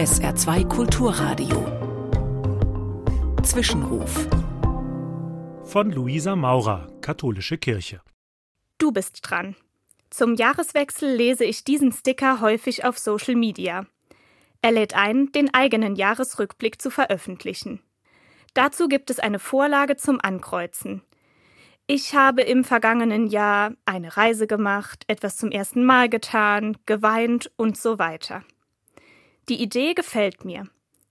SR2 Kulturradio. Zwischenruf. Von Luisa Maurer, Katholische Kirche. Du bist dran. Zum Jahreswechsel lese ich diesen Sticker häufig auf Social Media. Er lädt ein, den eigenen Jahresrückblick zu veröffentlichen. Dazu gibt es eine Vorlage zum Ankreuzen. Ich habe im vergangenen Jahr eine Reise gemacht, etwas zum ersten Mal getan, geweint und so weiter. Die Idee gefällt mir.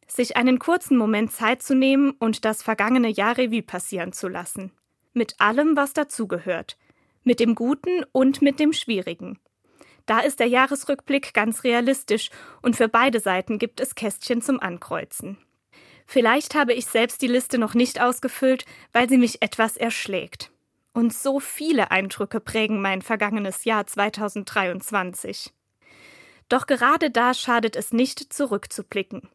Sich einen kurzen Moment Zeit zu nehmen und das vergangene Jahr Revue passieren zu lassen. Mit allem, was dazugehört. Mit dem Guten und mit dem Schwierigen. Da ist der Jahresrückblick ganz realistisch und für beide Seiten gibt es Kästchen zum Ankreuzen. Vielleicht habe ich selbst die Liste noch nicht ausgefüllt, weil sie mich etwas erschlägt. Und so viele Eindrücke prägen mein vergangenes Jahr 2023. Doch gerade da schadet es nicht, zurückzublicken.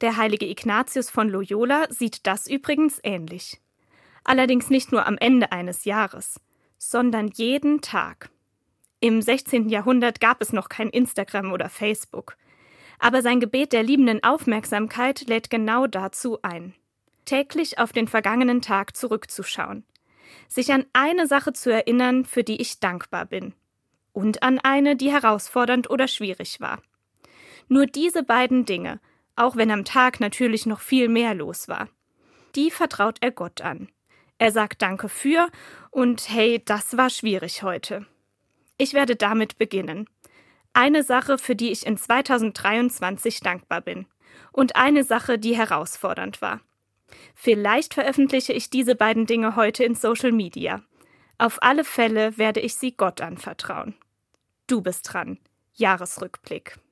Der heilige Ignatius von Loyola sieht das übrigens ähnlich. Allerdings nicht nur am Ende eines Jahres, sondern jeden Tag. Im 16. Jahrhundert gab es noch kein Instagram oder Facebook. Aber sein Gebet der liebenden Aufmerksamkeit lädt genau dazu ein. Täglich auf den vergangenen Tag zurückzuschauen. Sich an eine Sache zu erinnern, für die ich dankbar bin und an eine, die herausfordernd oder schwierig war. Nur diese beiden Dinge, auch wenn am Tag natürlich noch viel mehr los war, die vertraut er Gott an. Er sagt Danke für und hey, das war schwierig heute. Ich werde damit beginnen. Eine Sache, für die ich in 2023 dankbar bin. Und eine Sache, die herausfordernd war. Vielleicht veröffentliche ich diese beiden Dinge heute in Social Media. Auf alle Fälle werde ich sie Gott anvertrauen. Du bist dran. Jahresrückblick.